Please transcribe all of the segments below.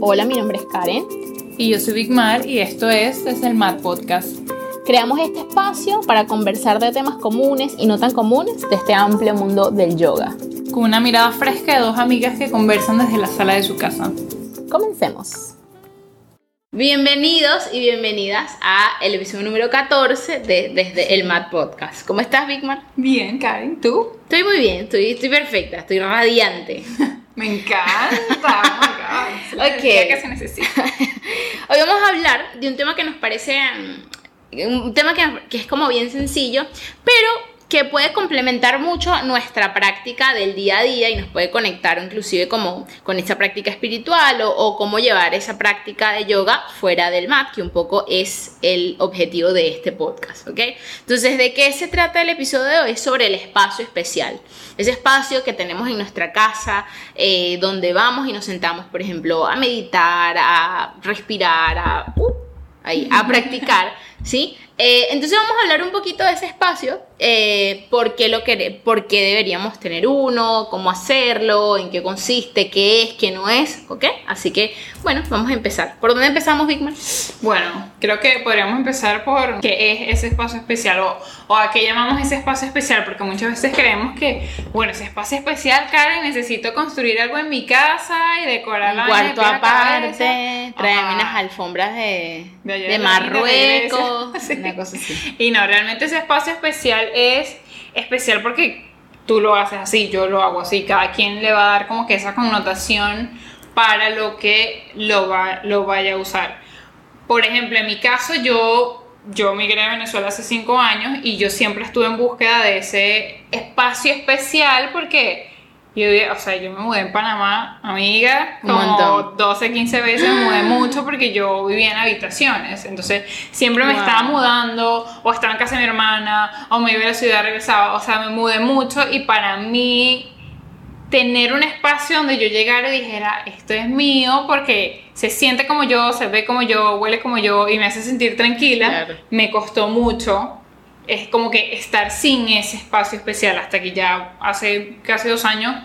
Hola, mi nombre es Karen. Y yo soy Big Mar y esto es Desde el Mar Podcast. Creamos este espacio para conversar de temas comunes y no tan comunes de este amplio mundo del yoga. Con una mirada fresca de dos amigas que conversan desde la sala de su casa. Comencemos. Bienvenidos y bienvenidas a el episodio número 14 de Desde el Mad Podcast. ¿Cómo estás, Bigmar? Bien, Karen, ¿tú? Estoy muy bien, estoy, estoy perfecta, estoy radiante. Me encanta. Oh my God. Ok. que se necesita. Hoy vamos a hablar de un tema que nos parece. mm, Un tema que, que es como bien sencillo, pero que puede complementar mucho nuestra práctica del día a día y nos puede conectar inclusive como con esa práctica espiritual o, cómo llevar esa práctica de yoga fuera del mat, que un poco es el objetivo de este podcast, ¿ok? Entonces, ¿de qué se trata el episodio de hoy? Es sobre el espacio especial. Ese espacio que tenemos en nuestra casa, eh, donde vamos y nos sentamos, por ejemplo, a meditar, a respirar, a, uh, ahí, a practicar, ¿sí? Eh, entonces vamos a hablar un poquito de ese espacio, eh, por, qué lo quere- por qué deberíamos tener uno, cómo hacerlo, en qué consiste, qué es, qué no es, ¿ok? Así que, bueno, vamos a empezar. ¿Por dónde empezamos, Bigman? Bueno, creo que podríamos empezar por qué es ese espacio especial o, o a qué llamamos ese espacio especial, porque muchas veces creemos que, bueno, ese espacio especial, Karen, necesito construir algo en mi casa y decorarla. Un cuarto aparte, traerme unas alfombras de, De Marruecos. Sí. una cosa así. Y no, realmente ese espacio especial es especial porque tú lo haces así, yo lo hago así, cada quien le va a dar como que esa connotación para lo que lo, va, lo vaya a usar. Por ejemplo, en mi caso yo, yo migré a Venezuela hace cinco años y yo siempre estuve en búsqueda de ese espacio especial porque yo, o sea, yo me mudé en Panamá, amiga, como montón. 12, 15 veces me mudé mucho porque yo vivía en habitaciones. Entonces, siempre me Wow. estaba mudando, o estaba en casa de mi hermana, o me iba a la ciudad, regresaba. O sea, me mudé mucho y para mí, tener un espacio donde yo llegara y dijera, esto es mío, porque se siente como yo, se ve como yo, huele como yo y me hace sentir tranquila, Claro. me costó mucho. Es como que estar sin ese espacio especial hasta que ya hace casi dos años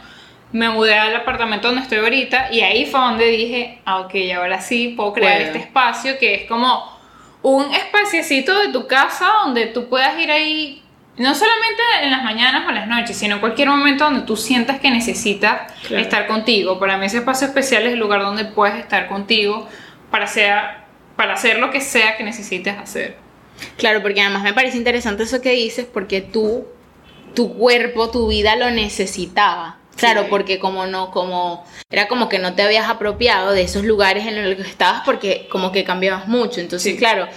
me mudé al apartamento donde estoy ahorita y ahí fue donde dije, ah, ok, ahora sí puedo crear este espacio que es como un espaciecito de tu casa donde tú puedas ir ahí, no solamente en las mañanas o en las noches, sino en cualquier momento donde tú sientas que necesitas Claro. estar contigo. Para mí ese espacio especial es el lugar donde puedes estar contigo para, sea, para hacer lo que sea que necesites hacer. Claro, porque además me parece interesante eso que dices, porque tú, tu cuerpo, tu vida lo necesitaba. Claro, porque como no, como era como que no te habías apropiado de esos lugares en los que estabas porque como que cambiabas mucho. Entonces, Sí. claro,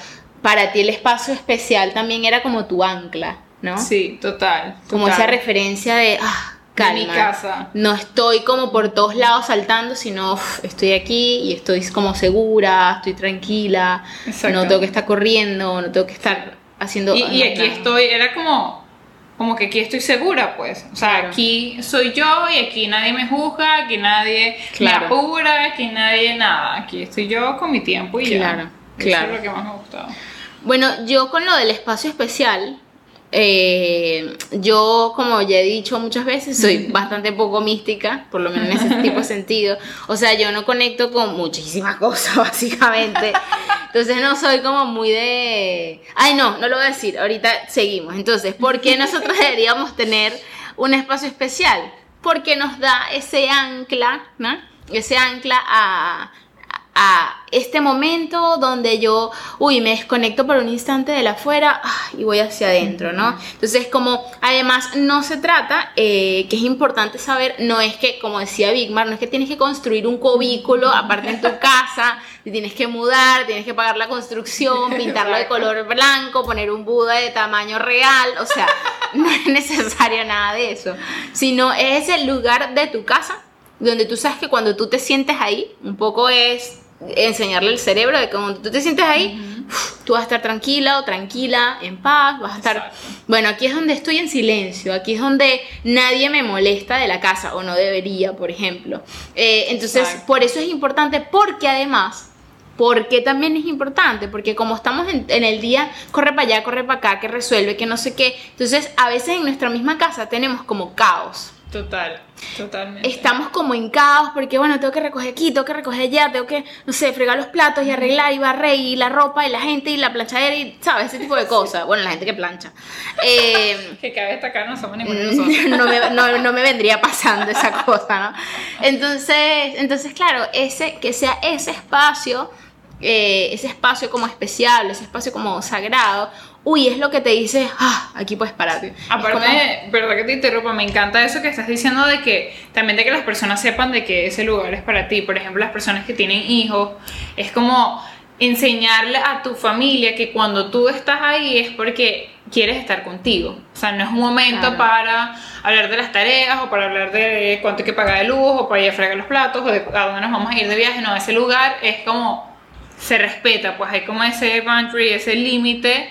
para ti el espacio especial también era como tu ancla, ¿no? Sí, total. como esa referencia de, ah, De calma. mi casa. No estoy como por todos lados saltando, sino uf, estoy aquí y estoy como segura, estoy tranquila, Exacto. no tengo que estar corriendo, no tengo que estar haciendo... Y, y aquí estoy, era como, como que aquí estoy segura, pues. O sea, Claro. aquí soy yo y aquí nadie me juzga, aquí nadie Claro. me apura, aquí nadie nada. Aquí estoy yo con mi tiempo y Claro, ya. claro. Eso es lo que más me ha gustado. Bueno, yo con lo del espacio especial, eh, yo como ya he dicho muchas veces, soy bastante poco mística, por lo menos en ese tipo de sentido. O sea, yo no conecto con muchísimas cosas, básicamente. Entonces no soy como muy de... Ay, no, no lo voy a decir, ahorita seguimos. Entonces, ¿por qué nosotros deberíamos tener un espacio especial? Porque nos da ese ancla, ¿no? Ese ancla a, a este momento donde yo, uy, me desconecto por un instante de la afuera ah, y voy hacia adentro, ¿no? Entonces, como además no se trata, eh, que es importante saber, no es que, como decía Bigmar, no es que tienes que construir un cubículo aparte en tu casa, te tienes que mudar, tienes que pagar la construcción, pintarlo de color blanco, poner un Buda de tamaño real, o sea, no es necesario nada de eso, sino es el lugar de tu casa donde tú sabes que cuando tú te sientes ahí, un poco es enseñarle al cerebro de que cuando tú te sientes ahí, tú vas a estar tranquila o tranquila, en paz, vas a estar... Exacto. Bueno, aquí es donde estoy en silencio, aquí es donde nadie me molesta de la casa, o no debería, por ejemplo. Eh, entonces, Exacto. por eso es importante, porque además... Porque también es importante, porque como estamos en, en el día, corre para allá, corre para acá, que resuelve, que no sé qué. Entonces, a veces en nuestra misma casa tenemos como caos. Total, totalmente. estamos como en caos porque, bueno, tengo que recoger aquí, tengo que recoger allá, tengo que, no sé, fregar los platos y arreglar y barrer y la ropa y la gente y la planchadera y, ¿sabes? Ese tipo de cosas. Bueno, la gente que plancha. Eh, Que cabe destacar, no somos ninguno de nosotros. no, me, no- no me vendría pasando esa cosa, ¿no? Entonces, entonces claro, ese, que sea ese espacio, eh, ese espacio como especial, ese espacio como sagrado, uy, es lo que te dice, ah, aquí puedes parar. Es Aparte, como- verdad que te interrumpa, me encanta eso que estás diciendo de que también de que las personas sepan de que ese lugar es para ti. Por ejemplo, las personas que tienen hijos, es como enseñarle a tu familia que cuando tú estás ahí es porque quieres estar contigo. O sea, no es un momento Claro. para hablar de las tareas o para hablar de cuánto hay que pagar de luz o para ir a fregar los platos o de a dónde nos vamos a ir de viaje. No, ese lugar es como se respeta, pues hay como ese boundary, ese límite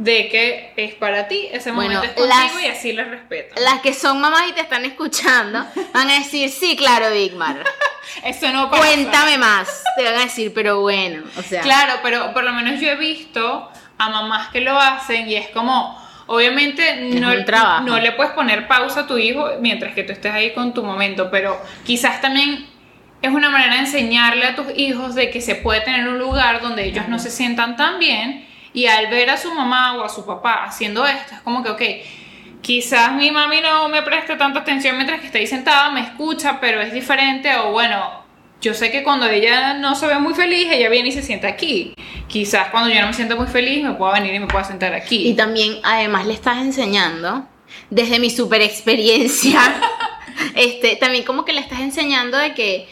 de que es para ti, ese Bueno, momento es contigo las- y así lo respetas. Las que son mamás y te están escuchando van a decir, sí, claro, Bigmar. Eso no pasa. Cuéntame más. Te van a decir, pero bueno, o sea. Claro, pero por lo menos yo he visto a mamás que lo hacen y es como, obviamente no, no le puedes poner pausa a tu hijo mientras que tú estés ahí con tu momento, pero quizás también es una manera de enseñarle a tus hijos de que se puede tener un lugar donde ellos no se sientan tan bien y al ver a su mamá o a su papá haciendo esto, es como que, ok, quizás mi mami no me preste tanta atención mientras que está ahí sentada, me escucha, pero es diferente o bueno, yo sé que cuando ella no se ve muy feliz, ella viene y se sienta aquí. Quizás cuando yo no me siento muy feliz, me pueda venir y me pueda sentar aquí. Y también, además, le estás enseñando, desde mi super experiencia, este, también como que le estás enseñando de que,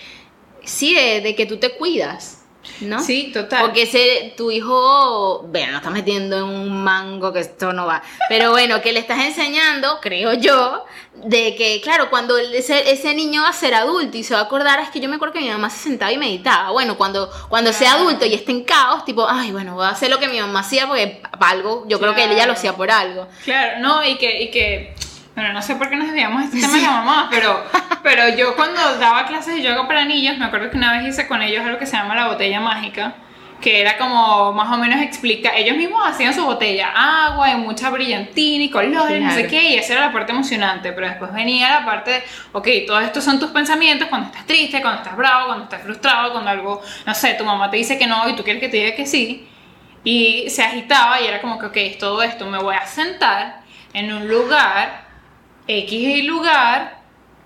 sí, de, de que tú te cuidas, ¿no? Sí, total. Porque ese, tu hijo, bueno, lo estás metiendo en un mango que esto no va. Pero bueno, que le estás enseñando, creo yo, de que, claro, cuando ese, ese niño va a ser adulto y se va a acordar, es que yo me acuerdo que mi mamá se sentaba y meditaba. Bueno, cuando, cuando sea adulto y esté en caos, tipo, ay, bueno, voy a hacer lo que mi mamá hacía porque para algo, yo creo que ella lo hacía por algo. Claro, no, y que, y que, bueno, no sé por qué nos desviamos de este tema de la mamá, pero, pero yo cuando daba clases de yoga para niños, me acuerdo que una vez hice con ellos algo que se llama la botella mágica, que era como más o menos explica, ellos mismos hacían su botella, agua y mucha brillantina y colores, no sé qué, y esa era la parte emocionante, pero después venía la parte de, ok, todos estos son tus pensamientos cuando estás triste, cuando estás bravo, cuando estás frustrado, cuando algo, no sé, tu mamá te dice que no y tú quieres que te diga que sí, y se agitaba y era como que, ok, es todo esto, me voy a sentar en un lugar, X lugar,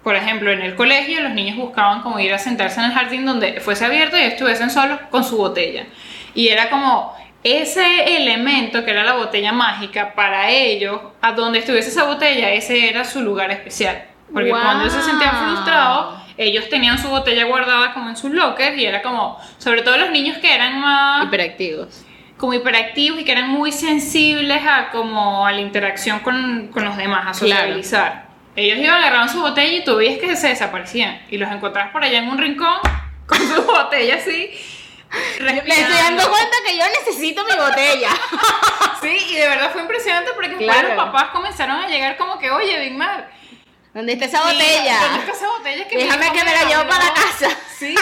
por ejemplo, en el colegio los niños buscaban como ir a sentarse en el jardín donde fuese abierto y estuviesen solos con su botella. Y era como ese elemento que era la botella mágica para ellos, a donde estuviese esa botella, ese era su lugar especial. Porque cuando se sentían frustrados, ellos tenían su botella guardada como en sus lockers y era como, sobre todo los niños que eran más Hiperactivos. como hiperactivos y que eran muy sensibles a como a la interacción con, con los demás, a Claro. Ellos iban agarraban su botella y tú veías que se desaparecían y los encontrabas por allá en un rincón con su botella así. Me estoy dando cuenta que yo necesito mi botella. Sí, y de verdad fue impresionante porque Claro. los papás comenzaron a llegar como que, oye, Big Mar, ¿Dónde está esa ¿dónde botella? está esa botella que Déjame que me la llevo regaló?" para la casa. Sí,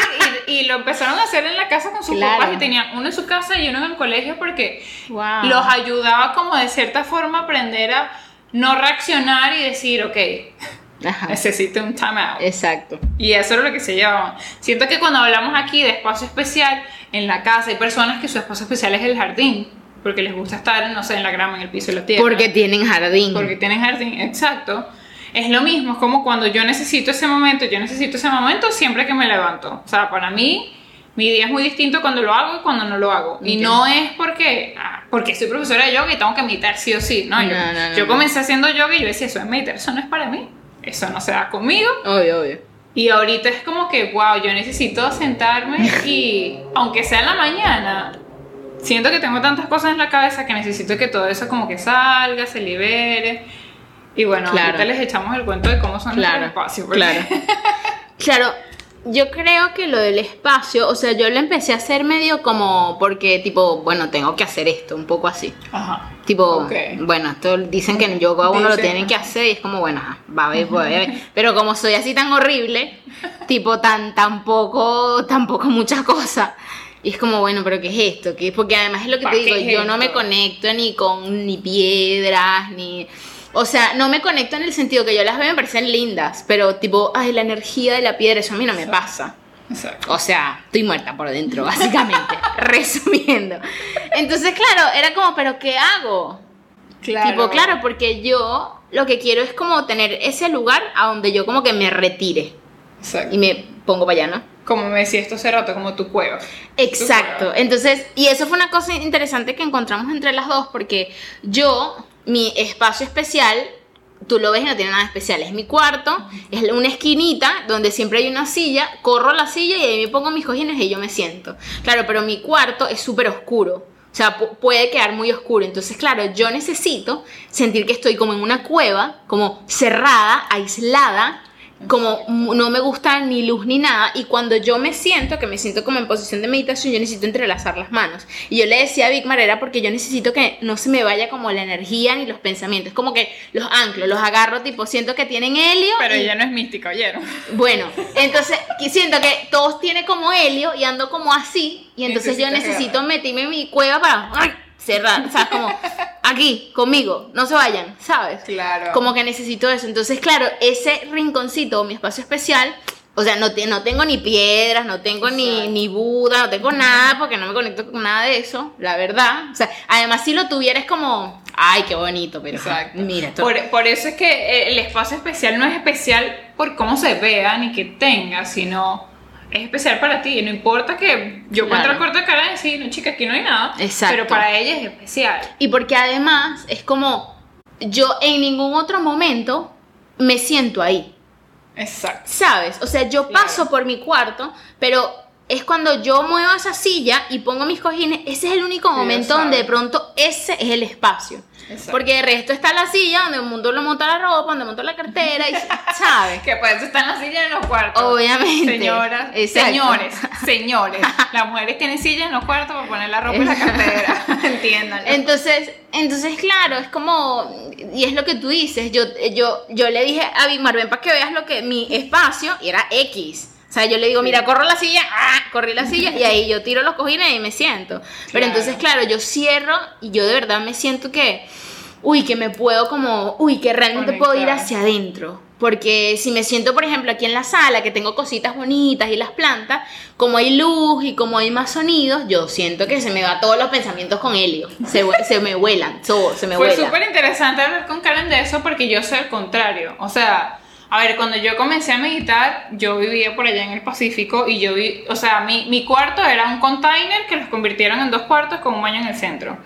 y, y lo empezaron a hacer en la casa con sus Claro. papás y tenían uno en su casa y uno en el colegio porque Wow. los ayudaba como de cierta forma a aprender a no reaccionar y decir, ok, Ajá. necesito un time out. Exacto. Y eso es lo que se llevaban. Siento que cuando hablamos aquí de espacio especial, en la casa hay personas que su espacio especial es el jardín, porque les gusta estar, no sé, en la grama, en el piso de la tierra. Porque tienen jardín. Porque tienen jardín, exacto. Es lo mismo, es como cuando yo necesito ese momento, yo necesito ese momento siempre que me levanto. O sea, para mí, mi día es muy distinto cuando lo hago y cuando no lo hago. Y no es porque, ah, porque soy profesora de yoga y tengo que meditar sí o sí. No, yo, No, yo comencé haciendo yoga y yo decía, eso es meditar, eso no es para mí. Eso no se da conmigo. Obvio, obvio. Y ahorita es como que, wow, yo necesito sentarme y, aunque sea en la mañana, siento que tengo tantas cosas en la cabeza que necesito que todo eso como que salga, se libere. Y bueno, Claro. ahorita les echamos el cuento de cómo son Claro, nuestros espacios. porque- claro. Claro, yo creo que lo del espacio, o sea, yo lo empecé a hacer medio como porque, tipo, bueno, tengo que hacer esto, un poco así. Ajá. Tipo, bueno, esto dicen que en yoga uno lo tienen que hacer y es como, bueno, ajá, va a ver, voy a ver. Pero como soy así tan horrible, tipo, tan, tampoco, tampoco muchas cosas. Y es como, bueno, pero ¿qué es esto? ¿Qué es? Porque además es lo que ¿Pa te digo, yo no me conecto ni con ni piedras, ni... O sea, no me conecto en el sentido que yo las veo me parecen lindas, pero tipo, ay, la energía de la piedra, eso a mí no me pasa. Exacto. O sea, estoy muerta por dentro, básicamente. resumiendo. Entonces, claro, era como, ¿pero qué hago? Claro. Tipo, claro, porque yo lo que quiero es como tener ese lugar a donde yo como que me retire Exacto. y me pongo para allá, ¿no? Como me decía esto hace rato, como tu cueva. Exacto. Entonces, y eso fue una cosa interesante que encontramos entre las dos, porque yo, mi espacio especial, tú lo ves y no tiene nada especial, es mi cuarto, es una esquinita donde siempre hay una silla, corro la silla y ahí me pongo mis cojines y yo me siento. Claro, pero mi cuarto es súper oscuro. O sea, pu- puede quedar muy oscuro. Entonces, claro, yo necesito sentir que estoy como en una cueva, como cerrada, aislada, como no me gusta ni luz ni nada. Y cuando yo me siento, que me siento como en posición de meditación, yo necesito entrelazar las manos. Y yo le decía a Bigmar, era porque yo necesito que no se me vaya como la energía ni los pensamientos. Como que los anclo, los agarro, tipo, siento que tienen helio. Pero y- ella no es mística, ¿oyeron? bueno, entonces siento que todos tienen como helio y ando como así. Y entonces yo necesito meterme en mi cueva para cerrar. O sea, como aquí, conmigo, no se vayan, ¿sabes? Claro. Como que necesito eso. Entonces, claro, ese rinconcito, mi espacio especial. O sea, no, te- no tengo ni piedras, no tengo ni, Exacto. ni Buda, no tengo nada porque no me conecto con nada de eso, la verdad. O sea, además si lo tuviera es como, ay, qué bonito, pero Exacto. mira, Por, por eso es que eh, el espacio especial no es especial por cómo se vea ni que tenga, sino es especial para ti. No importa que yo pueda Claro. entrar corto de cara y decir, no, chica, aquí no hay nada. Exacto. Pero para ella es especial. Y porque además es como yo en ningún otro momento me siento ahí, Exacto. ¿sabes? O sea, yo Claro. paso por mi cuarto, pero es cuando yo muevo esa silla y pongo mis cojines, ese es el único Sí, momento donde de pronto ese es el espacio. Exacto. Porque de resto está la silla donde el mundo lo monta la ropa, donde monta la cartera, y, ¿sabes? Que pues están las sillas en los cuartos. Obviamente. Señoras, Exacto. señores, señores. Las mujeres tienen sillas en los cuartos para poner la ropa y la cartera. Entiendan. Entonces, entonces claro, es como, y es lo que tú dices, yo, yo, yo le dije a Big ven para que veas lo que mi espacio, y era X. O sea, yo le digo, mira, corro la silla, ¡ah! corrí la silla, y ahí yo tiro los cojines y me siento. Pero Claro. entonces, claro, yo cierro y yo de verdad me siento que, uy, que me puedo como, uy, que realmente puedo ir Conectar. hacia adentro. Porque si me siento, por ejemplo, aquí en la sala, que tengo cositas bonitas y las plantas, como hay luz y como hay más sonidos, yo siento que se me va todos los pensamientos con helio. Se, me vuelan, todo, se me Fue vuela. súper interesante hablar con Karen de eso porque yo soy el contrario. O sea, a ver, cuando yo comencé a meditar, yo vivía por allá en el Pacífico y yo vi, o sea, mi, mi cuarto era un container que los convirtieron en dos cuartos con un baño en el centro.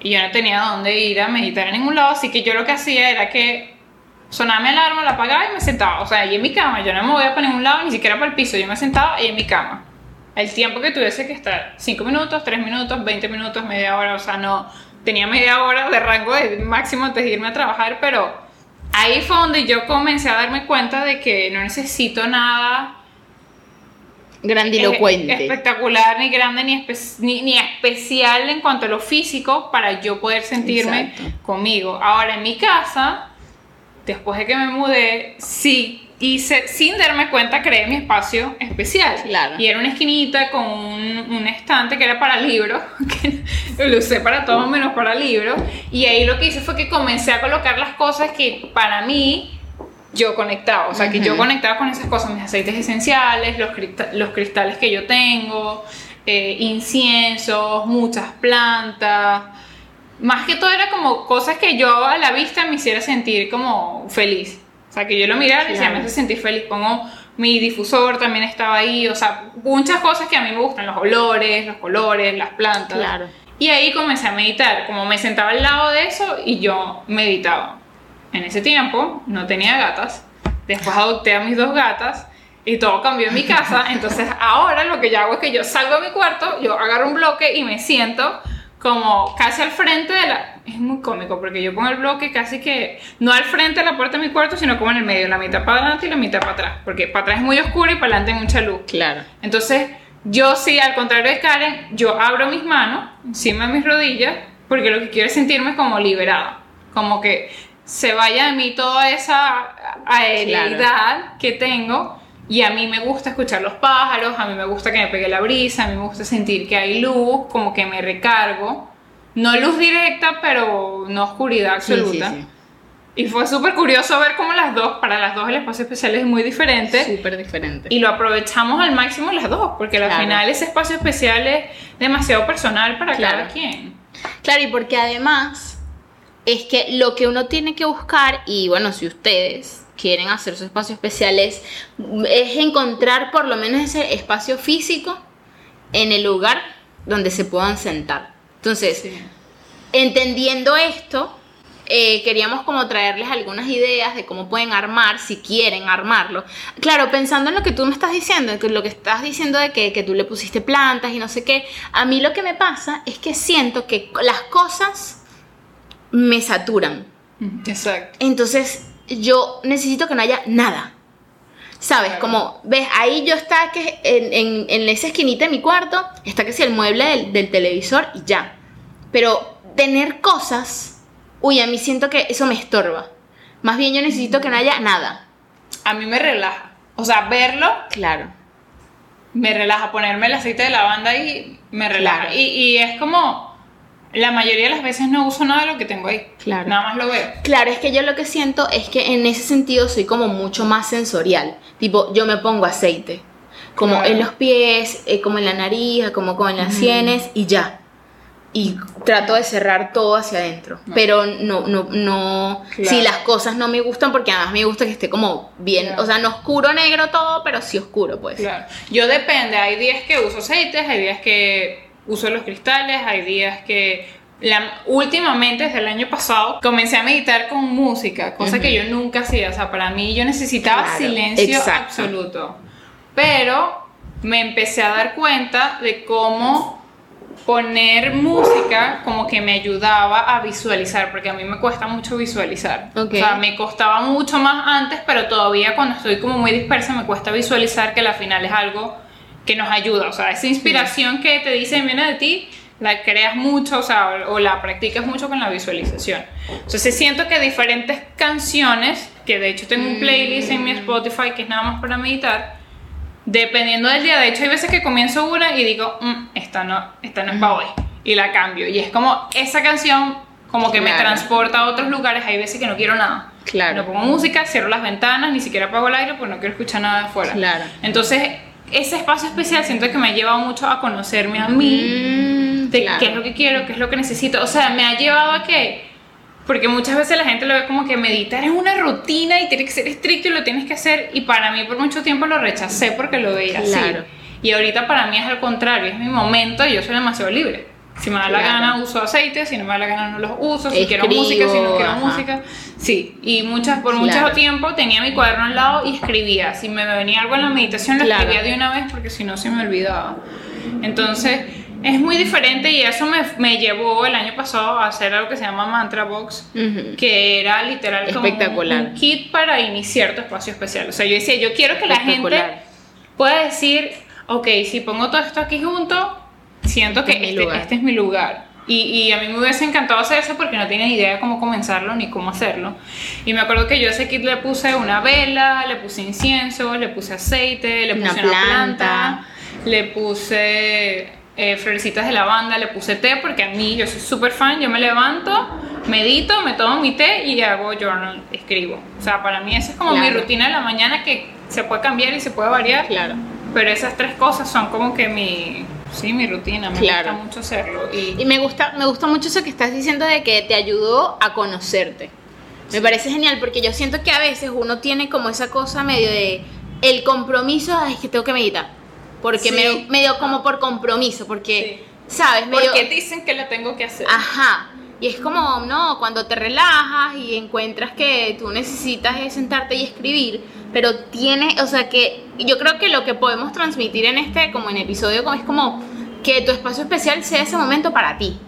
Y yo no tenía dónde ir a meditar en ningún lado, así que yo lo que hacía era que sonaba mi alarma, la apagaba y me sentaba. O sea, ahí en mi cama, yo no me movía para ningún lado, ni siquiera para el piso, yo me sentaba ahí en mi cama. El tiempo que tuviese que estar, 5 minutos, 3 minutos, 20 minutos, media hora, o sea, no, tenía media hora de rango de máximo antes de irme a trabajar, pero ahí fue donde yo comencé a darme cuenta de que no necesito nada Grandilocuente. espectacular, ni grande, ni, espe- ni, ni especial en cuanto a lo físico para yo poder sentirme Exacto. conmigo. Ahora, en mi casa, después de que me mudé, sí hice, sin darme cuenta, creé mi espacio especial. Claro. Y era una esquinita con un, un estante que era para libros, que lo usé para todo menos para libros. Y ahí lo que hice fue que comencé a colocar las cosas que para mí yo conectaba, o sea, que yo conectaba con esas cosas, mis aceites esenciales, los, crista- los cristales que yo tengo, eh, inciensos, muchas plantas. Más que todo era como cosas que yo a la vista me hiciera sentir como feliz. O sea, que yo lo mirara y decía, me hace sentir feliz. Pongo mi difusor también estaba ahí, o sea, muchas cosas que a mí me gustan, los olores, los colores, las plantas. Claro. Y ahí comencé a meditar, como me sentaba al lado de eso y yo meditaba. En ese tiempo no tenía gatas, después adopté a mis dos gatas y todo cambió en mi casa, entonces ahora lo que yo hago es que yo salgo de mi cuarto, yo agarro un bloque y me siento como casi al frente de la... Es muy cómico porque yo pongo el bloque casi que no al frente de la puerta de mi cuarto, sino como en el medio, la mitad para adelante y la mitad para atrás, porque para atrás es muy oscuro y para adelante hay mucha luz. Claro. Entonces, yo sí, al contrario de Karen, yo abro mis manos encima de mis rodillas porque lo que quiero es sentirme como liberada. Como que se vaya de mí toda esa aereidad que tengo. Y a mí me gusta escuchar los pájaros, a mí me gusta que me pegue la brisa, a mí me gusta sentir que hay luz, como que me recargo. No luz directa, pero no oscuridad Sí, sí, absoluta. sí. Y fue súper curioso ver cómo las dos, para las dos el espacio especial es muy diferente. Súper diferente. Y lo aprovechamos al máximo las dos, porque al final ese espacio especial es demasiado personal para Claro. cada quien. Claro, y porque además es que lo que uno tiene que buscar, y bueno, si ustedes quieren hacer su espacio especial, es, es encontrar por lo menos ese espacio físico en el lugar donde se puedan sentar. Entonces, entendiendo esto, eh, queríamos como traerles algunas ideas de cómo pueden armar, si quieren armarlo. Claro, pensando en lo que tú me estás diciendo, que lo que estás diciendo de que, que tú le pusiste plantas y no sé qué, a mí lo que me pasa es que siento que las cosas me saturan. Exacto. Entonces yo necesito que no haya nada. ¿Sabes? Claro. Como, ves, ahí yo está que en, en, en esa esquinita de mi cuarto, está que si el mueble del, del televisor y ya. Pero tener cosas, uy, a mí siento que eso me estorba. Más bien yo necesito que no haya nada. A mí me relaja. O sea, verlo Claro. me relaja. Ponerme el aceite de lavanda ahí me relaja. Claro. Y, y es como, la mayoría de las veces no uso nada de lo que tengo ahí. Claro. Nada más lo veo. Claro, es que yo lo que siento es que en ese sentido soy como mucho más sensorial. Tipo, yo me pongo aceite. Como Claro. en los pies, eh, como en la nariz, como, como en las sienes y ya. Y trato de cerrar todo hacia adentro. Pero no, no, no. Claro. Si las cosas no me gustan, porque además me gusta que esté como bien. Claro. O sea, no oscuro negro todo, pero sí oscuro, pues. Claro. Yo depende, hay días que uso aceites, hay días que uso los cristales, hay días que la- últimamente desde el año pasado comencé a meditar con música, cosa que yo nunca hacía, o sea, para mí yo necesitaba Claro, silencio exacto. absoluto. Pero me empecé a dar cuenta de cómo poner música como que me ayudaba a visualizar, porque a mí me cuesta mucho visualizar. Ok. O sea, me costaba mucho más antes, pero todavía cuando estoy como muy dispersa me cuesta visualizar que la final es algo que nos ayuda. O sea, esa inspiración que te dicen viene de ti, la creas mucho, o sea, o, la practicas mucho con la visualización. Entonces siento que diferentes canciones, que de hecho tengo un playlist en mi Spotify que es nada más para meditar, dependiendo del día, de hecho hay veces que comienzo una y digo, "Mm, esta no, esta no es para hoy, y la cambio. Y es como esa canción como que me transporta a otros lugares, hay veces que no quiero nada. Claro. No pongo música, cierro las ventanas, ni siquiera apago el aire, pues no quiero escuchar nada de afuera. Claro. Entonces, ese espacio especial siento que me ha llevado mucho a conocerme a mí, Mm, de claro. qué es lo que quiero, qué es lo que necesito. O sea, me ha llevado a que, porque muchas veces la gente lo ve como que meditar es una rutina y tiene que ser estricto y lo tienes que hacer. Y para mí por mucho tiempo lo rechacé porque lo veía Claro. así. Y ahorita para mí es al contrario, es mi momento y yo soy demasiado libre. Si me da la Claro. gana uso aceite, si no me da la gana no los uso, si quiero Escribo, música, si no quiero ajá. música. Sí, y muchas, por Claro. mucho tiempo tenía mi cuaderno al lado y escribía. Si me venía algo en la meditación lo Claro. escribía de una vez porque si no se me olvidaba. Entonces, es muy diferente y eso me, me llevó el año pasado a hacer algo que se llama Mantra Box, que era literal como un- Espectacular. un kit para iniciar tu espacio especial. O sea, yo decía, yo quiero que la gente pueda decir, ok, si pongo todo esto aquí junto, siento que Este es mi este, lugar. este es mi lugar. Y, y a mí me hubiese encantado hacer eso porque no tenía ni idea de cómo comenzarlo ni cómo hacerlo. Y me acuerdo que yo a ese kit le puse una vela, le puse incienso, le puse aceite, le Una puse una planta, planta. le puse eh, florecitas de lavanda, le puse té porque a mí yo soy súper fan, yo me levanto, medito, me tomo mi té y hago journal, escribo. O sea, para mí esa es como mi Claro. rutina de la mañana que se puede cambiar y se puede variar. Claro. Pero esas tres cosas son como que mi, sí, mi rutina, me Claro. gusta mucho hacerlo. Y, Y me gusta, me gusta mucho eso que estás diciendo de que te ayudó a conocerte. Me parece genial porque yo siento que a veces uno tiene como esa cosa medio de el compromiso, ay, es que tengo que meditar. Porque Sí. medio, medio como por compromiso, porque, ¿sabes? Medio, porque dicen que lo tengo que hacer. Ajá. Y es como, no, cuando te relajas y encuentras que tú necesitas es sentarte y escribir, pero tiene, o sea que yo creo que lo que podemos transmitir en este, como en episodio, es como que tu espacio especial sea ese momento para ti,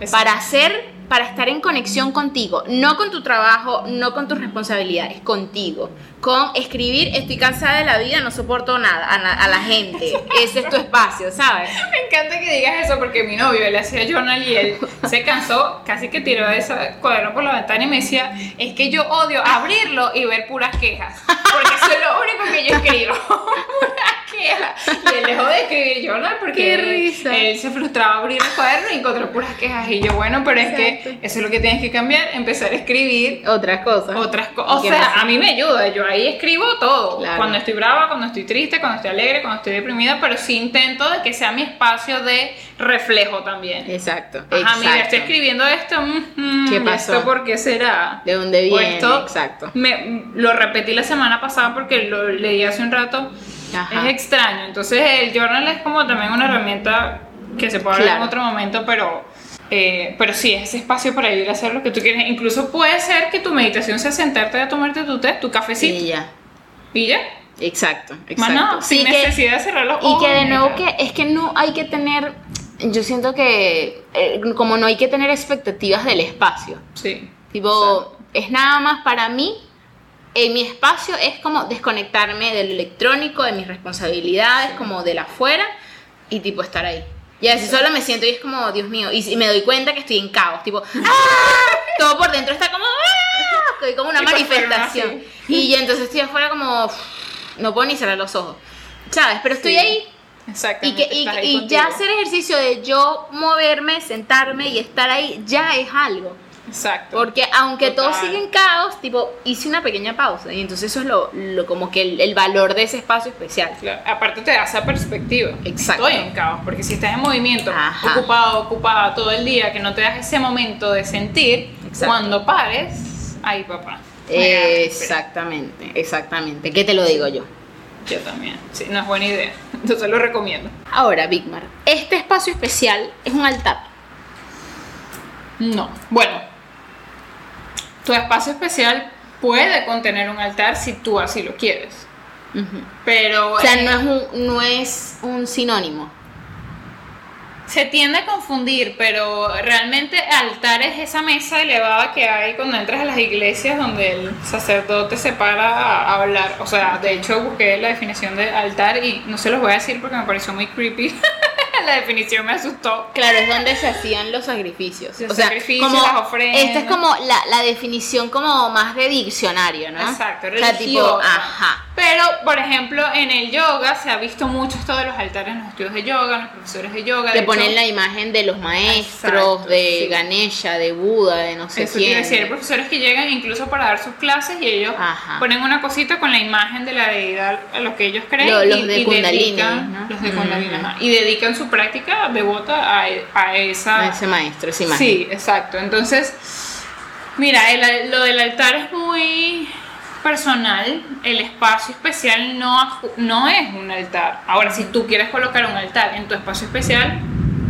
Exacto. para hacer, para estar en conexión contigo, no con tu trabajo, no con tus responsabilidades, contigo, con escribir, estoy cansada de la vida, no soporto nada, a, na- a la gente, ese es tu espacio, ¿sabes? Me encanta que digas eso porque mi novio le hacía journal y él se cansó, casi que tiró ese cuaderno por la ventana y me decía, es que yo odio abrirlo y ver puras quejas, porque eso es lo único que yo escribo. Y él dejó de escribir journal porque risa. él se frustraba abrir el cuaderno y encontró puras quejas. Y yo, bueno, pero es que eso es lo que tienes que cambiar, empezar a escribir Otras cosas. otras cosas. O ¿Qué sea, a mí me ayuda. Yo ahí escribo todo. Claro. Cuando estoy brava, cuando estoy triste, cuando estoy alegre, cuando estoy deprimida, pero sí intento de que sea mi espacio de reflejo también. Exacto. Ajá, mira, exacto. estoy escribiendo esto. mm, mm, ¿Qué ¿y pasó? ¿Esto por qué será? ¿De dónde O viene? esto Exacto. Me, lo repetí la semana pasada porque lo leí hace un rato. Ajá. Es extraño. Entonces, el journal es como también una herramienta que se puede hablar en Claro. otro momento, pero. eh, pero sí, es ese espacio para ir a hacer lo que tú quieres. Incluso puede ser que tu meditación sea sentarte a tomarte tu té, tu cafecito. Y ya. Y ya. Exacto, exacto. Más nada, sin que- necesidad de cerrar los Y ojos. que de nuevo que es que no hay que tener, yo siento que eh, como no hay que tener expectativas del espacio. Sí. Tipo, es nada más para mí, en mi espacio es como desconectarme del electrónico, de mis responsabilidades, como de la afuera y tipo estar ahí. Y a veces solo me siento y es como, Dios mío, y, y me doy cuenta que estoy en caos, tipo, ¡ah! Todo por dentro está como, ¡ah! Estoy como una Y manifestación. Y yo entonces estoy afuera como, no puedo ni cerrar los ojos. ¿Sabes? Pero estoy Sí. ahí y, Exactamente. que, y, ahí y ya hacer ejercicio de yo moverme, sentarme y estar ahí, ya es algo. Exacto. Porque aunque todo Total. sigue en caos, tipo, hice una pequeña pausa. Y entonces eso es lo, lo como que el, el valor de ese espacio especial. Claro, Aparte te da esa perspectiva. Exacto. Estoy en caos, porque si estás en movimiento, Ajá. ocupado, ocupada todo el día, que no te das ese momento de sentir, Exacto. cuando pares, ay papá. el Exactamente, exactamente. ¿Qué te lo digo yo? Yo también. Sí, no es buena idea. Entonces lo recomiendo. Ahora, Bigmar, este espacio especial es un altar. No. Bueno, tu espacio especial puede contener un altar si tú así lo quieres. Pero O sea, eh, no es un, no es un sinónimo. se tiende a confundir, pero realmente altar es esa mesa elevada que hay cuando entras a las iglesias donde el sacerdote se para a hablar. O sea, de hecho busqué la definición de altar y no se los voy a decir porque me pareció muy creepy. la definición me asustó. Claro, es donde se hacían los sacrificios. Los o sea, sacrificios, como, las ofrendas. Esta es como la, la definición como más de diccionario, ¿no? Exacto, O sea, tipo, religiosa. ajá. Pero, por ejemplo, en el yoga se ha visto mucho esto de los altares en los estudios de yoga, en los profesores de yoga. Le de ponen hecho, la imagen de los maestros, Exacto, de sí. Ganesha, de Buda, de no sé Eso quién. decir, hay profesores que llegan incluso para dar sus clases y ellos Ajá. ponen una cosita con la imagen de la deidad a lo que ellos creen. Lo- los y, de y Kundalini, dedican- ¿no? Los de Kundalini, ajá, Y dedican su práctica devota a, a esa. A ese maestro, esa imagen. Sí, exacto. Entonces, mira, el- lo del altar es muy personal. El espacio especial no, no es un altar. Ahora, si tú quieres colocar un altar en tu espacio especial,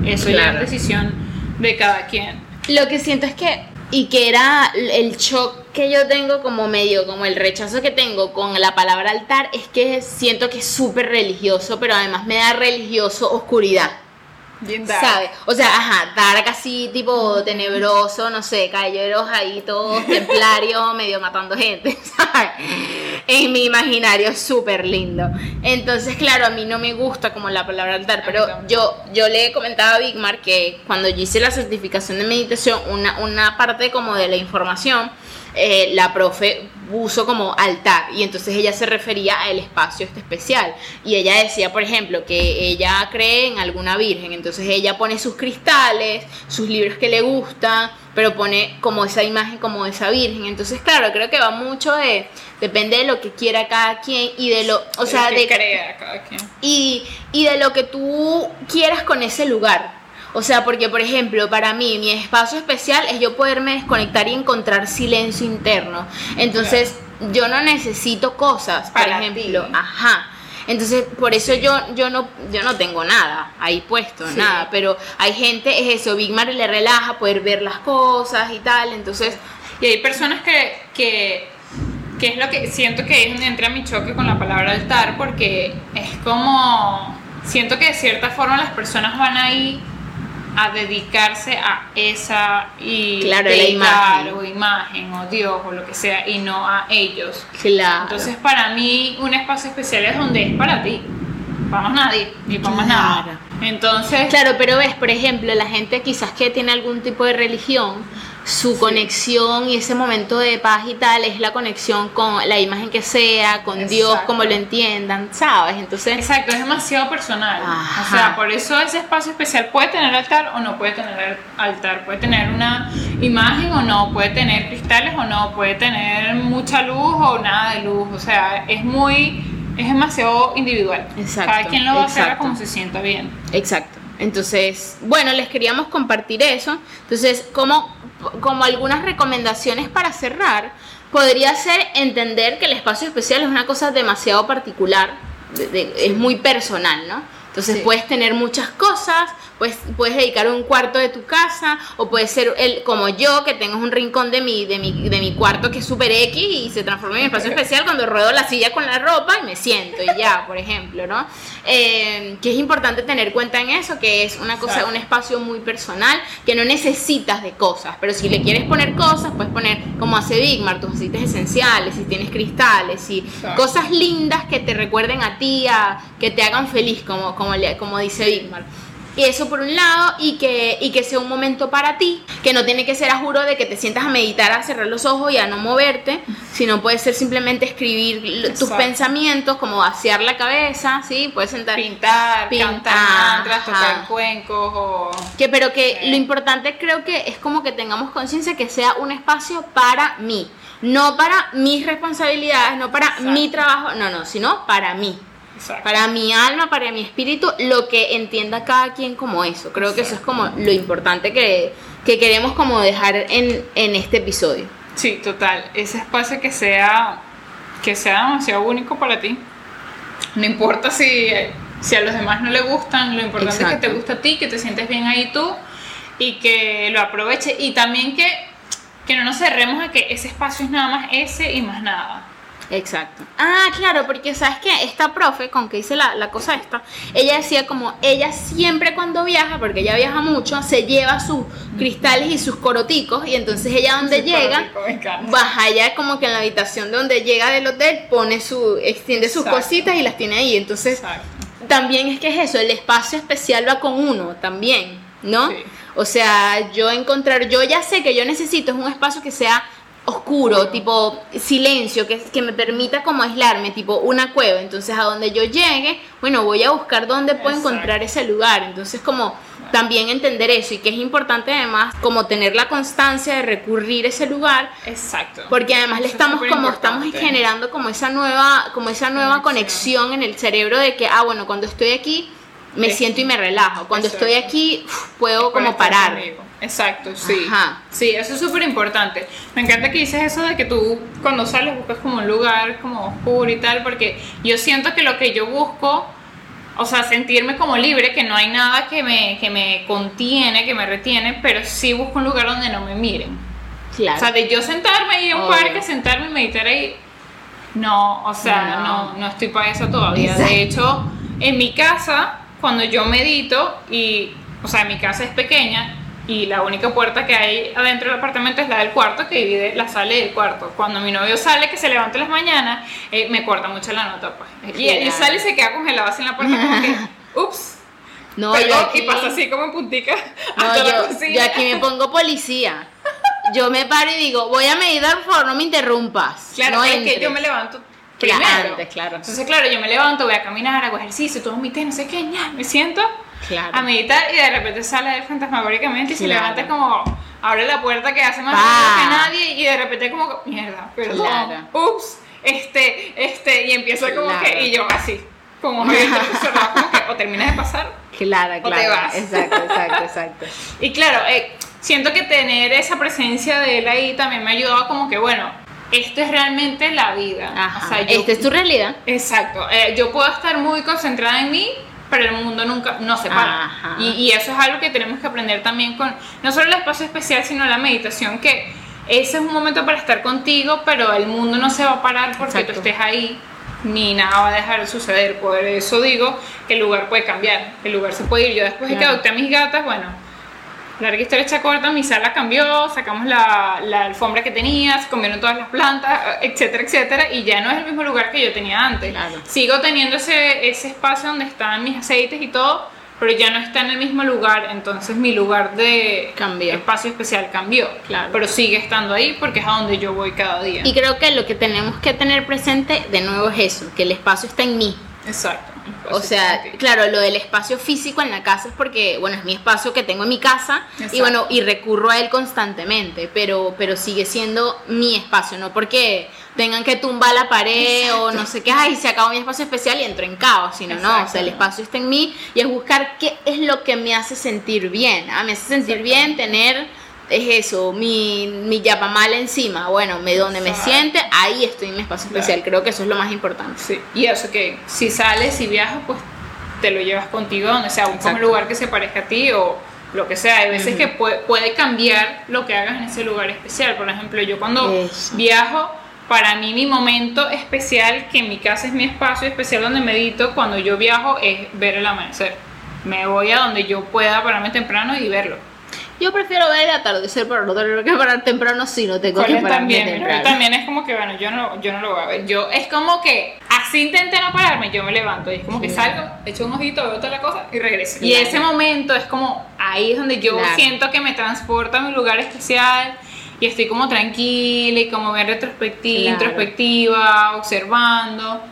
eso ya Claro. es decisión de cada quien. Lo que siento es que, y que era el shock que yo tengo como medio, como el rechazo que tengo con la palabra altar, es que siento que es súper religioso, pero además me da religioso oscuridad. Bien dark. ¿Sabes? O sea, ajá, dark así, tipo tenebroso, no sé, caballeros ahí todos templarios, medio matando gente, ¿sabes? En mi imaginario es súper lindo. Entonces, claro, a mí no me gusta como la palabra altar, pero yo, yo le he comentado a Bigmar que cuando yo hice la certificación de meditación, una, una parte como de la información, eh, la profe puso como altar y entonces ella se refería al espacio este especial y ella decía por ejemplo que ella cree en alguna virgen entonces ella pone sus cristales sus libros que le gustan pero pone como esa imagen como esa virgen entonces claro creo que va mucho de depende de lo que quiera cada quien y de lo o sea Lo que de crea cada quien. y, y de lo que tú quieras con ese lugar. O sea, porque por ejemplo, para mí mi espacio especial es yo poderme desconectar y encontrar silencio interno. Entonces, yo no necesito cosas, por Para ejemplo, ti. ajá. Entonces, por eso yo, yo no yo no tengo nada ahí puesto, Sí. nada, pero hay gente es eso, Big Mar le relaja poder ver las cosas y tal, entonces Y hay personas que, que, que es lo que siento que es donde entra mi choque con la palabra altar, porque es como, siento que de cierta forma las personas van ahí a dedicarse a esa y Claro, la imagen. o imagen o Dios o lo que sea y no a ellos. claro. Entonces para mí un espacio especial es donde es para ti. para más nadie, ni para más nada. Entonces, Claro, pero ves, por ejemplo, la gente quizás que tiene algún tipo de religión, su conexión y ese momento de paz y tal es la conexión con la imagen que sea, con Dios, como lo entiendan, ¿sabes? Entonces, Exacto, es demasiado personal. Ajá. O sea, por eso ese espacio especial puede tener altar o no puede tener altar. Puede tener una imagen o no, puede tener cristales o no, puede tener mucha luz o nada de luz. O sea, es muy, es demasiado individual. Exacto, Cada quien lo va a hacer como se sienta bien. Exacto. Entonces, bueno, les queríamos compartir eso. Entonces, como, como algunas recomendaciones para cerrar, podría ser entender que el espacio especial es una cosa demasiado particular, es muy personal, ¿no? Entonces Sí. puedes tener muchas cosas, puedes, puedes dedicar un cuarto de tu casa, o puede ser el, como yo, que tengo un rincón de mi, de mi, de mi cuarto que es súper X y se transforma en mi espacio especial cuando ruedo la silla con la ropa y me siento y ya, por ejemplo, ¿no? Eh, que es importante tener cuenta en eso, que es una cosa, un espacio muy personal, que no necesitas de cosas, pero si le quieres poner cosas, puedes poner, como hace Bigmar, tus aceites esenciales, si tienes cristales, y cosas lindas que te recuerden a ti, a- que te hagan feliz, como, como, le- como dice Bigmar. Y eso por un lado, y que, y que sea un momento para ti, que no tiene que ser a juro de que te sientas a meditar, a cerrar los ojos y a no moverte, sino puede ser simplemente escribir l- tus Exacto. pensamientos, como vaciar la cabeza, ¿sí? Puedes sentar. Pintar, Pin- cantar mantras, tocar cuencos o... Que, pero que lo importante creo que es como que tengamos conciencia que sea un espacio para mí, no para mis responsabilidades, no para Exacto. mi trabajo, no, no, sino para mí, Exacto. para mi alma, para mi espíritu, lo que entienda cada quien como eso. Creo que eso es como lo importante que, que queremos como dejar en, en este episodio. Sí, total. Ese espacio que sea que sea demasiado único para ti. No importa si, si a los demás no le gustan, lo importante es que te gusta a ti, que te sientes bien ahí tú y que lo aproveche y también que, que no nos cerremos a que ese espacio es nada más ese y más nada. Exacto. Ah, claro, porque sabes que esta profe con que hice la, la cosa esta, ella decía como ella siempre cuando viaja, porque ella viaja mucho, se lleva sus cristales y sus coroticos y entonces ella donde Sí, llega, baja allá como que en la habitación de donde llega del hotel, pone su, extiende sus Exacto. cositas y las tiene ahí. Entonces Exacto. también es que es eso, el espacio especial va con uno también, ¿no? Sí. O sea, yo encontrar, yo ya sé que yo necesito es un espacio que sea oscuro, tipo silencio, que, que me permita como aislarme, tipo una cueva. Entonces, a donde yo llegue, bueno, voy a buscar dónde puedo Exacto. encontrar ese lugar. Entonces, como también entender eso y que es importante además como tener la constancia de recurrir a ese lugar Exacto. porque además le es estamos como estamos generando como esa nueva como esa nueva Conexión. conexión en el cerebro de que ah bueno cuando estoy aquí me Es- siento y me relajo cuando Exacto. estoy aquí puedo como parar conmigo. Exacto, sí. Ajá. Sí, eso es súper importante. Me encanta que dices eso de que tú cuando sales buscas como un lugar como oscuro y tal, porque yo siento que lo que yo busco, o sea, sentirme como libre, que no hay nada que me, que me contiene, que me retiene, pero sí busco un lugar donde no me miren. claro O sea, de yo sentarme ahí en un Obvio. parque, sentarme y meditar ahí, no, o sea, No. no, no, estoy para eso todavía. Exacto. De hecho, en mi casa, cuando yo medito, y, o sea, mi casa es pequeña y la única puerta que hay adentro del apartamento es la del cuarto que divide la sala y el cuarto. Cuando mi novio sale, que se levanta en las mañanas, eh, me corta mucho la nota, pues. Y, Claro. sale y se queda congelado así en la puerta, como que, ups. no yo aquí, y pasa así como en puntica no, hasta la yo, cocina. yo aquí me pongo policía yo me paro y digo voy a meditar por favor no me interrumpas Claro, no es que entres". yo me levanto Claro, primero. antes, claro. Entonces, claro, yo me levanto, voy a caminar, hago ejercicio, tomo mi té, no sé qué, ya, me siento Claro. a meditar y de repente sale él fantasmagóricamente y se Claro. levanta como, abre la puerta que hace más ruido que nadie y de repente como, mierda, perdón, Claro. ups, este, este, y empieza como Claro. que, y yo así, como cerrado, como que o terminas de pasar claro o te claro vas. exacto exacto exacto y claro, eh, siento que tener esa presencia de él ahí también me ha ayudado como que, bueno, esto es realmente la vida. Ajá. O sea, yo, esta es tu realidad Exacto. eh, yo puedo estar muy concentrada en mí, pero el mundo nunca no se para. Ajá. Y, y eso es algo que tenemos que aprender también con no solo el espacio especial, sino la meditación, que ese es un momento para estar contigo, pero el mundo no se va a parar porque Exacto. tú estés ahí. Ni nada va a dejar de suceder. Por eso digo que el lugar puede cambiar. El lugar se puede ir. Yo después de que adopté a mis gatas, bueno, larga historia hecha corta, mi sala cambió, sacamos la, la alfombra que tenía, se comieron todas las plantas, etcétera, etcétera, y ya no es el mismo lugar que yo tenía antes. Claro. Sigo teniendo ese, ese espacio donde están mis aceites y todo, pero ya no está en el mismo lugar, entonces mi lugar de Cambió. espacio especial cambió. Claro. Pero sigue estando ahí porque es a donde yo voy cada día. Y creo que lo que tenemos que tener presente de nuevo es eso, que el espacio está en mí. Exacto. O sea, claro, lo del espacio físico en la casa es porque, bueno, es mi espacio que tengo en mi casa y Exacto. bueno, y recurro a él constantemente, pero, pero sigue siendo mi espacio, no porque tengan que tumbar la pared o no sé qué, ay, se acabó mi espacio especial y entro en caos, sino no, o Exacto. sea, el espacio está en mí y es buscar qué es lo que me hace sentir bien, ah, me hace sentir bien tener es eso, mi, mi yapamal encima, bueno, me, donde me siente, ahí estoy en mi espacio Claro. especial, creo que eso es lo más importante. Sí, y eso que si sales y viajas, pues te lo llevas contigo donde sea, un Exacto. lugar que se parezca a ti o lo que sea. Hay veces que puede, puede cambiar lo que hagas en ese lugar especial. Por ejemplo, yo cuando Eso. viajo, para mí mi momento especial, que en mi casa es mi espacio especial donde medito, cuando yo viajo es ver el amanecer. Me voy a donde yo pueda pararme temprano y verlo. Yo prefiero ver el atardecer, pero no tener que parar temprano si no tengo que pararme también, temprano. también es como que, bueno, yo no, yo no lo voy a ver. Yo, es como que así intenté no pararme, yo me levanto y es como que Sí. salgo, echo un ojito, veo toda la cosa y regreso. Y Claro. ese momento es como, ahí es donde yo Claro. siento que me transporta a mi lugar especial y estoy como tranquila y como bien retrospectiva, Claro. introspectiva, observando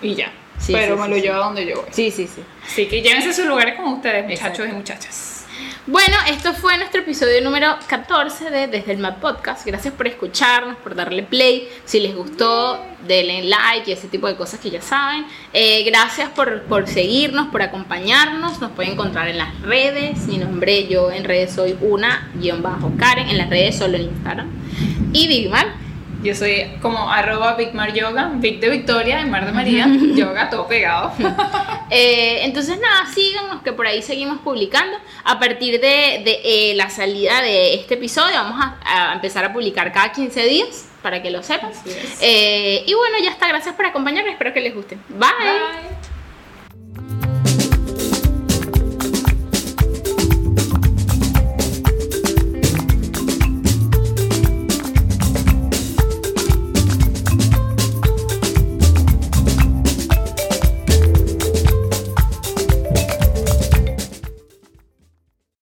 y ya. Sí, Pero sí, me lo sí. llevo a donde yo voy. Sí, sí, sí. Así que llévense a sus lugares con ustedes, muchachos Exacto. y muchachas. Bueno, esto fue nuestro episodio número 14 de Desde el Map Podcast. Gracias por escucharnos, por darle play. Si les gustó, denle like y ese tipo de cosas que ya saben. Eh, gracias por, por seguirnos, por acompañarnos. Nos pueden encontrar en las redes. Mi nombre, yo en redes soy una guion bajo Karen. En las redes solo en Instagram. Y Vigmar. Yo soy como arroba Vicmar Yoga, Vic de Victoria, en Mar de María, yoga, todo pegado. Eh, entonces nada, síganos que por ahí seguimos publicando. A partir de, de, eh, la salida de este episodio vamos a, a empezar a publicar cada 15 días para que lo sepan. Eh, y bueno, ya está. Gracias por acompañarnos. Espero que les guste. Bye. Bye.